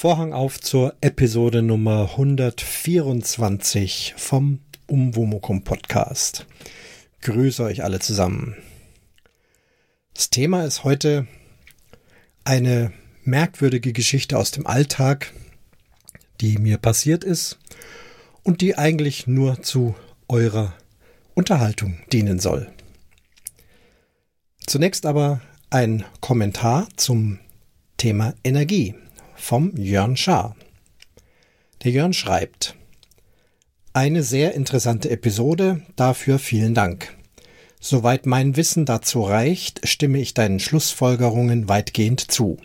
Vorhang auf zur Episode Nummer 124 vom Umwomukum Podcast. Grüße euch alle zusammen. Das Thema ist heute eine merkwürdige Geschichte aus dem Alltag, die mir passiert ist und die eigentlich nur zu eurer Unterhaltung dienen soll. Zunächst aber ein Kommentar zum Thema Energie vom Jörn Schaar. Der Jörn schreibt, eine sehr interessante Episode, dafür vielen Dank. Soweit mein Wissen dazu reicht, stimme ich deinen Schlussfolgerungen weitgehend zu.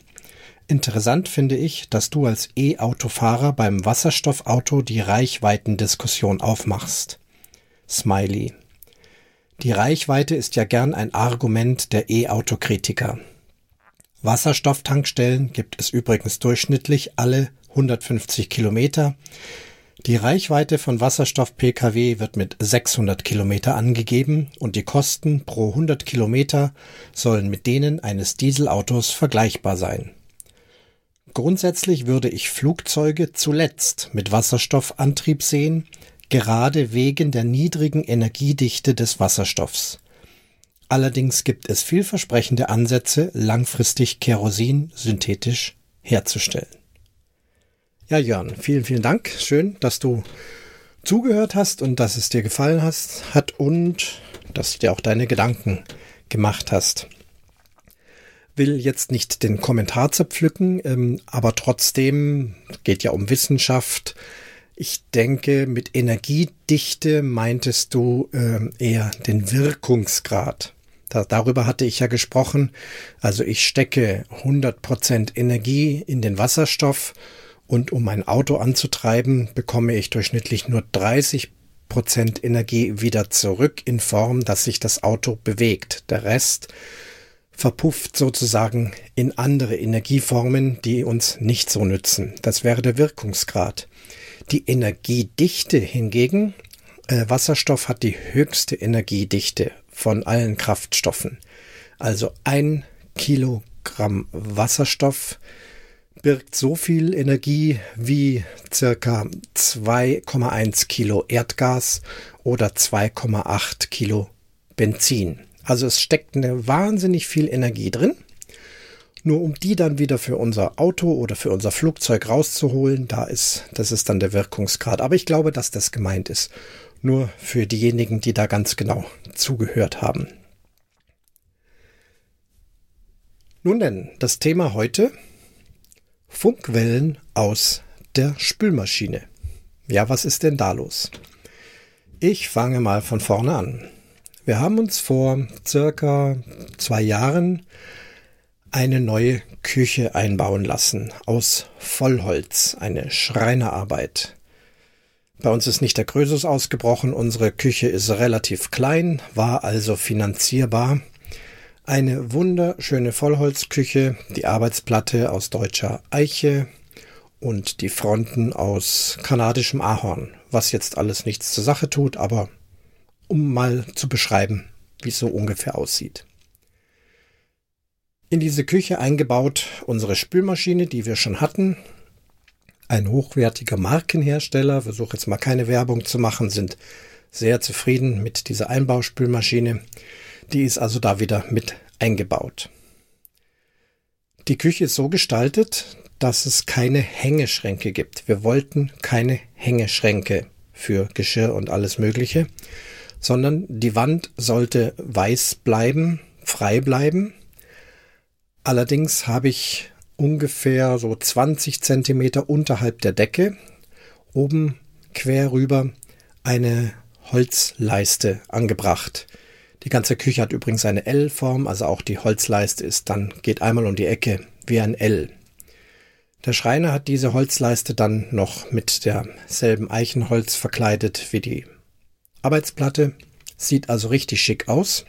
Interessant finde ich, dass du als E-Autofahrer beim Wasserstoffauto die Reichweitendiskussion aufmachst. Smiley. Die Reichweite ist ja gern ein Argument der E-Autokritiker. Wasserstofftankstellen gibt es übrigens durchschnittlich alle 150 Kilometer. Die Reichweite von Wasserstoff-Pkw wird mit 600 Kilometer angegeben und die Kosten pro 100 Kilometer sollen mit denen eines Dieselautos vergleichbar sein. Grundsätzlich würde ich Flugzeuge zuletzt mit Wasserstoffantrieb sehen, gerade wegen der niedrigen Energiedichte des Wasserstoffs. Allerdings gibt es vielversprechende Ansätze, langfristig Kerosin synthetisch herzustellen. Ja, Jörn, vielen, vielen Dank. Schön, dass du zugehört hast und dass es dir gefallen hast, hat und dass du dir auch deine Gedanken gemacht hast. Will jetzt nicht den Kommentar zerpflücken, ähm, aber trotzdem geht ja um Wissenschaft. Ich denke, mit Energiedichte meintest du äh, eher den Wirkungsgrad. Da, darüber hatte ich ja gesprochen. Also ich stecke 100% Energie in den Wasserstoff und um mein Auto anzutreiben, bekomme ich durchschnittlich nur 30% Energie wieder zurück in Form, dass sich das Auto bewegt. Der Rest verpufft sozusagen in andere Energieformen, die uns nicht so nützen. Das wäre der Wirkungsgrad. Die Energiedichte hingegen, äh, Wasserstoff hat die höchste Energiedichte von allen Kraftstoffen. Also ein Kilogramm Wasserstoff birgt so viel Energie wie circa 2,1 Kilo Erdgas oder 2,8 Kilo Benzin. Also es steckt eine wahnsinnig viel Energie drin. Nur um die dann wieder für unser Auto oder für unser Flugzeug rauszuholen, da ist, das ist dann der Wirkungsgrad. Aber ich glaube, dass das gemeint ist. Nur für diejenigen, die da ganz genau zugehört haben. Nun denn, das Thema heute Funkwellen aus der Spülmaschine. Ja, was ist denn da los? Ich fange mal von vorne an. Wir haben uns vor circa zwei Jahren eine neue Küche einbauen lassen aus Vollholz, eine Schreinerarbeit. Bei uns ist nicht der Krösus ausgebrochen, unsere Küche ist relativ klein, war also finanzierbar. Eine wunderschöne Vollholzküche, die Arbeitsplatte aus deutscher Eiche und die Fronten aus kanadischem Ahorn, was jetzt alles nichts zur Sache tut, aber um mal zu beschreiben, wie es so ungefähr aussieht. In diese Küche eingebaut unsere Spülmaschine, die wir schon hatten, ein hochwertiger Markenhersteller, versuche jetzt mal keine Werbung zu machen, sind sehr zufrieden mit dieser Einbauspülmaschine. Die ist also da wieder mit eingebaut. Die Küche ist so gestaltet, dass es keine Hängeschränke gibt. Wir wollten keine Hängeschränke für Geschirr und alles Mögliche, sondern die Wand sollte weiß bleiben, frei bleiben. Allerdings habe ich ungefähr so 20 Zentimeter unterhalb der Decke oben quer rüber eine Holzleiste angebracht. Die ganze Küche hat übrigens eine L-Form, also auch die Holzleiste ist dann, geht einmal um die Ecke wie ein L. Der Schreiner hat diese Holzleiste dann noch mit derselben Eichenholz verkleidet wie die Arbeitsplatte. Sieht also richtig schick aus.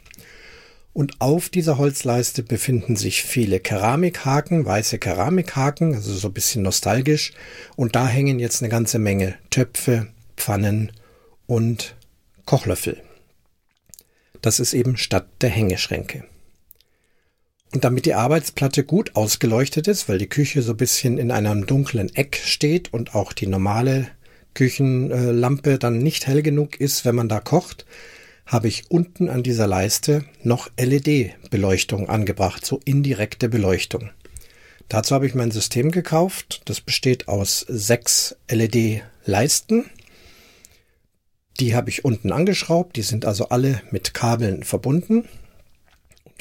Und auf dieser Holzleiste befinden sich viele Keramikhaken, weiße Keramikhaken, also so ein bisschen nostalgisch. Und da hängen jetzt eine ganze Menge Töpfe, Pfannen und Kochlöffel. Das ist eben statt der Hängeschränke. Und damit die Arbeitsplatte gut ausgeleuchtet ist, weil die Küche so ein bisschen in einem dunklen Eck steht und auch die normale Küchenlampe dann nicht hell genug ist, wenn man da kocht, habe ich unten an dieser Leiste noch LED-Beleuchtung angebracht, so indirekte Beleuchtung. Dazu habe ich mein System gekauft. Das besteht aus sechs LED-Leisten. Die habe ich unten angeschraubt. Die sind also alle mit Kabeln verbunden.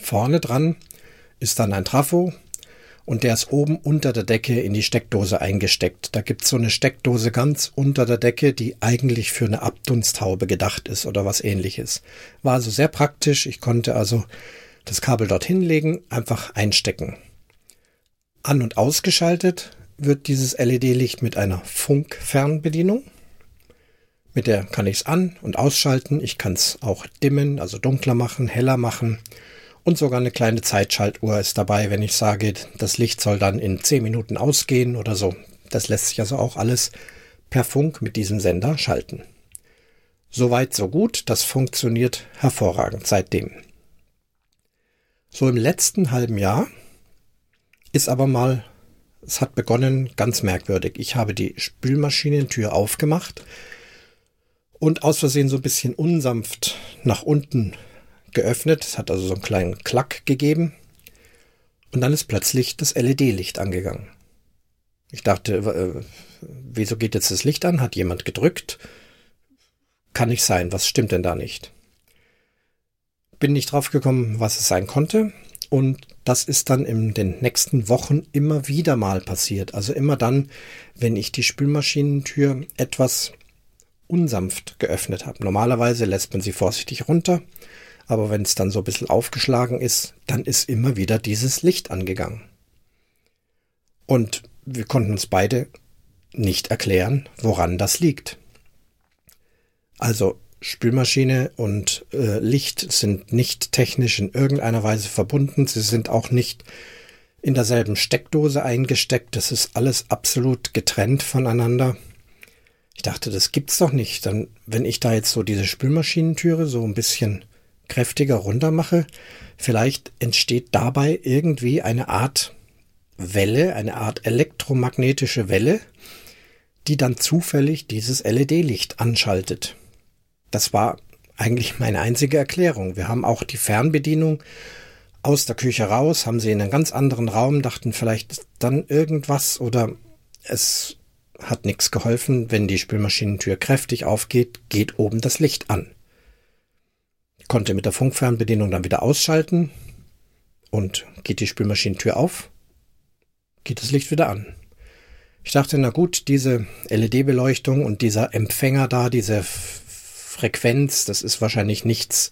Vorne dran ist dann ein Trafo und der ist oben unter der Decke in die Steckdose eingesteckt. Da gibt's so eine Steckdose ganz unter der Decke, die eigentlich für eine Abdunsthaube gedacht ist oder was ähnliches. War also sehr praktisch. Ich konnte also das Kabel dorthin legen, einfach einstecken. An- und ausgeschaltet wird dieses LED-Licht mit einer Funkfernbedienung. Mit der kann ich es an- und ausschalten. Ich kann es auch dimmen, also dunkler machen, heller machen. Und sogar eine kleine Zeitschaltuhr ist dabei, wenn ich sage, das Licht soll dann in 10 Minuten ausgehen oder so. Das lässt sich also auch alles per Funk mit diesem Sender schalten. Soweit, so gut. Das funktioniert hervorragend seitdem. So im letzten halben Jahr ist aber mal, es hat begonnen ganz merkwürdig. Ich habe die Spülmaschinentür aufgemacht und aus Versehen so ein bisschen unsanft nach unten geöffnet. Es hat also so einen kleinen Klack gegeben. Und dann ist plötzlich das LED-Licht angegangen. Ich dachte, äh, wieso geht jetzt das Licht an? Hat jemand gedrückt? Kann nicht sein. Was stimmt denn da nicht? Bin nicht drauf gekommen, was es sein konnte. Und das ist dann in den nächsten Wochen immer wieder mal passiert. Also immer dann, wenn ich die Spülmaschinentür etwas unsanft geöffnet habe. Normalerweise lässt man sie vorsichtig runter aber wenn es dann so ein bisschen aufgeschlagen ist, dann ist immer wieder dieses Licht angegangen. Und wir konnten uns beide nicht erklären, woran das liegt. Also Spülmaschine und äh, Licht sind nicht technisch in irgendeiner Weise verbunden. Sie sind auch nicht in derselben Steckdose eingesteckt. Das ist alles absolut getrennt voneinander. Ich dachte, das gibt's doch nicht. Dann, wenn ich da jetzt so diese Spülmaschinentüre so ein bisschen kräftiger runter mache, vielleicht entsteht dabei irgendwie eine Art Welle, eine Art elektromagnetische Welle, die dann zufällig dieses LED-Licht anschaltet. Das war eigentlich meine einzige Erklärung. Wir haben auch die Fernbedienung aus der Küche raus, haben sie in einen ganz anderen Raum, dachten vielleicht dann irgendwas oder es hat nichts geholfen. Wenn die Spülmaschinentür kräftig aufgeht, geht oben das Licht an konnte mit der Funkfernbedienung dann wieder ausschalten und geht die Spülmaschinentür auf, geht das Licht wieder an. Ich dachte, na gut, diese LED-Beleuchtung und dieser Empfänger da, diese Frequenz, das ist wahrscheinlich nichts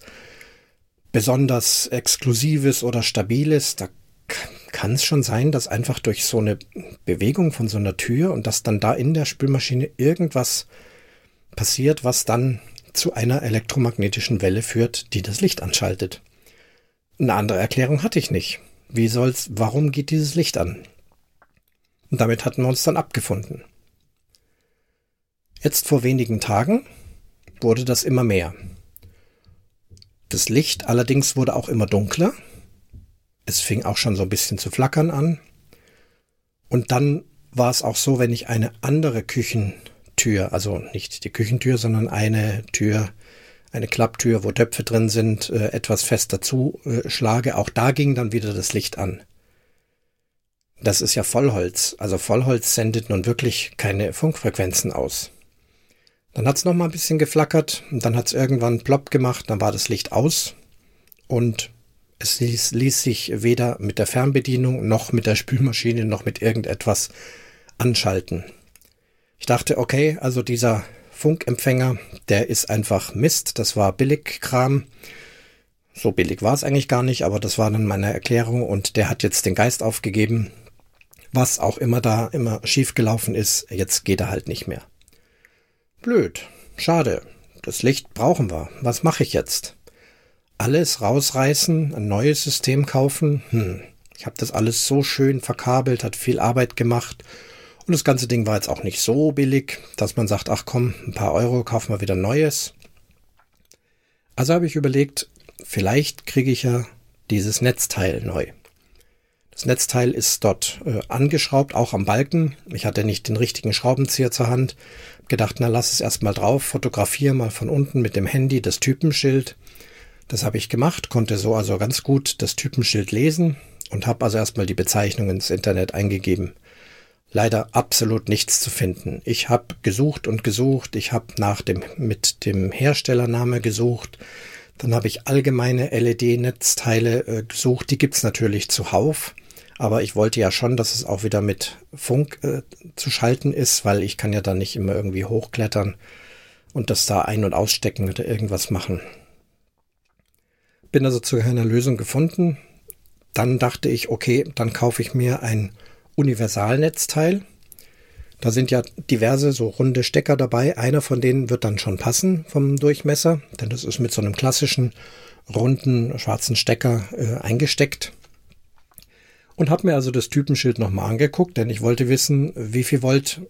besonders Exklusives oder Stabiles. Da kann es schon sein, dass einfach durch so eine Bewegung von so einer Tür und dass dann da in der Spülmaschine irgendwas passiert, was dann zu einer elektromagnetischen Welle führt, die das Licht anschaltet. Eine andere Erklärung hatte ich nicht. Wie soll's, warum geht dieses Licht an? Und damit hatten wir uns dann abgefunden. Jetzt vor wenigen Tagen wurde das immer mehr. Das Licht allerdings wurde auch immer dunkler. Es fing auch schon so ein bisschen zu flackern an. Und dann war es auch so, wenn ich eine andere Küchen Tür, also nicht die Küchentür, sondern eine Tür, eine Klapptür, wo Töpfe drin sind, äh, etwas fester zuschlage. Auch da ging dann wieder das Licht an. Das ist ja Vollholz. Also Vollholz sendet nun wirklich keine Funkfrequenzen aus. Dann hat's noch mal ein bisschen geflackert und dann hat's irgendwann plopp gemacht, dann war das Licht aus und es ließ, ließ sich weder mit der Fernbedienung noch mit der Spülmaschine noch mit irgendetwas anschalten. Ich dachte, okay, also dieser Funkempfänger, der ist einfach Mist. Das war Billigkram. So billig war es eigentlich gar nicht, aber das war dann meine Erklärung und der hat jetzt den Geist aufgegeben. Was auch immer da immer schiefgelaufen ist, jetzt geht er halt nicht mehr. Blöd. Schade. Das Licht brauchen wir. Was mache ich jetzt? Alles rausreißen, ein neues System kaufen? Hm. Ich habe das alles so schön verkabelt, hat viel Arbeit gemacht und das ganze Ding war jetzt auch nicht so billig, dass man sagt, ach komm, ein paar Euro, kaufen wir wieder Neues. Also habe ich überlegt, vielleicht kriege ich ja dieses Netzteil neu. Das Netzteil ist dort äh, angeschraubt, auch am Balken. Ich hatte nicht den richtigen Schraubenzieher zur Hand. Gedacht, na lass es erstmal drauf, fotografiere mal von unten mit dem Handy das Typenschild. Das habe ich gemacht, konnte so also ganz gut das Typenschild lesen und habe also erstmal die Bezeichnung ins Internet eingegeben. Leider absolut nichts zu finden. Ich habe gesucht und gesucht, ich habe nach dem mit dem Herstellername gesucht, dann habe ich allgemeine LED-Netzteile äh, gesucht, die gibt's natürlich zuhauf. Aber ich wollte ja schon, dass es auch wieder mit Funk äh, zu schalten ist, weil ich kann ja da nicht immer irgendwie hochklettern und das da ein- und ausstecken oder irgendwas machen. Bin also zu keiner Lösung gefunden. Dann dachte ich, okay, dann kaufe ich mir ein Universalnetzteil. Da sind ja diverse so runde Stecker dabei. Einer von denen wird dann schon passen vom Durchmesser, denn das ist mit so einem klassischen runden schwarzen Stecker äh, eingesteckt. Und habe mir also das Typenschild nochmal angeguckt, denn ich wollte wissen, wie viel Volt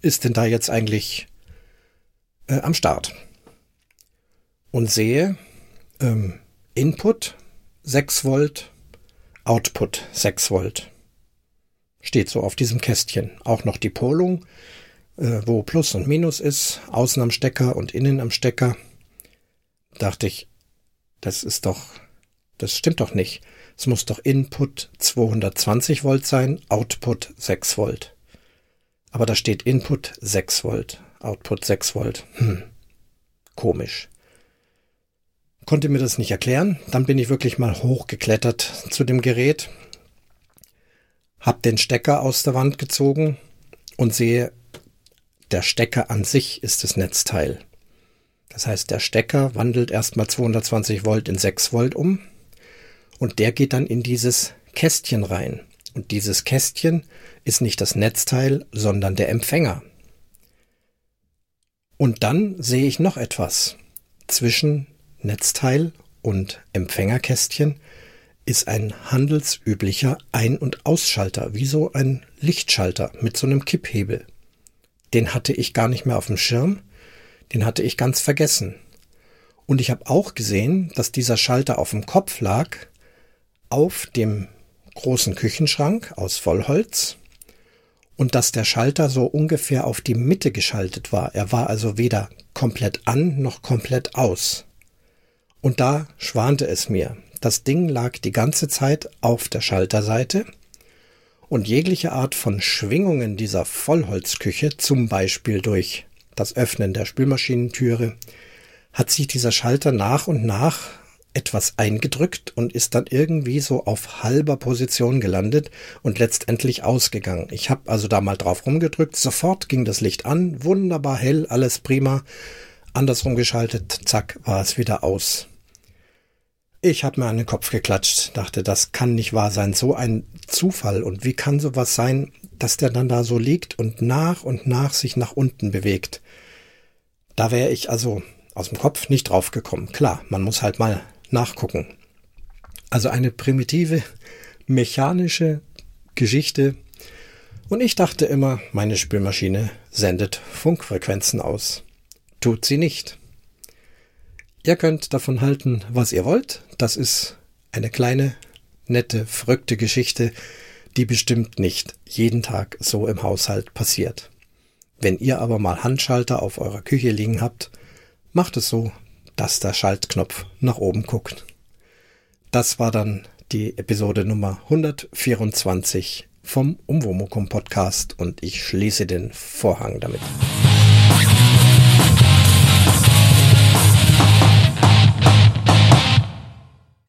ist denn da jetzt eigentlich äh, am Start. Und sehe ähm, Input 6 Volt, Output 6 Volt. Steht so auf diesem Kästchen. Auch noch die Polung, äh, wo Plus und Minus ist, außen am Stecker und innen am Stecker. Dachte ich, das ist doch, das stimmt doch nicht. Es muss doch Input 220 Volt sein, Output 6 Volt. Aber da steht Input 6 Volt, Output 6 Volt. Hm. Komisch. Konnte mir das nicht erklären. Dann bin ich wirklich mal hochgeklettert zu dem Gerät, hab den Stecker aus der Wand gezogen und sehe, der Stecker an sich ist das Netzteil. Das heißt, der Stecker wandelt erstmal 220 Volt in 6 Volt um und der geht dann in dieses Kästchen rein. Und dieses Kästchen ist nicht das Netzteil, sondern der Empfänger. Und dann sehe ich noch etwas. Zwischen Netzteil und Empfängerkästchen ist ein handelsüblicher Ein- und Ausschalter, wie so ein Lichtschalter mit so einem Kipphebel. Den hatte ich gar nicht mehr auf dem Schirm, den hatte ich ganz vergessen. Und ich habe auch gesehen, dass dieser Schalter auf dem Kopf lag, auf dem großen Küchenschrank aus Vollholz und dass der Schalter so ungefähr auf die Mitte geschaltet war. Er war also weder komplett an noch komplett aus. Und da schwante es mir, das Ding lag die ganze Zeit auf der Schalterseite und jegliche Art von Schwingungen dieser Vollholzküche, zum Beispiel durch das Öffnen der Spülmaschinentüre, hat sich dieser Schalter nach und nach etwas eingedrückt und ist dann irgendwie so auf halber Position gelandet und letztendlich ausgegangen. Ich habe also da mal drauf rumgedrückt, sofort ging das Licht an, wunderbar hell, alles prima, andersrum geschaltet, zack, war es wieder aus. Ich habe mir an den Kopf geklatscht, dachte, das kann nicht wahr sein, so ein Zufall. Und wie kann sowas sein, dass der dann da so liegt und nach und nach sich nach unten bewegt? Da wäre ich also aus dem Kopf nicht drauf gekommen. Klar, man muss halt mal nachgucken. Also eine primitive, mechanische Geschichte. Und ich dachte immer, meine Spülmaschine sendet Funkfrequenzen aus. Tut sie nicht. Ihr könnt davon halten, was ihr wollt. Das ist eine kleine, nette, verrückte Geschichte, die bestimmt nicht jeden Tag so im Haushalt passiert. Wenn ihr aber mal Handschalter auf eurer Küche liegen habt, macht es so, dass der Schaltknopf nach oben guckt. Das war dann die Episode Nummer 124 vom Umwomukum Podcast und ich schließe den Vorhang damit.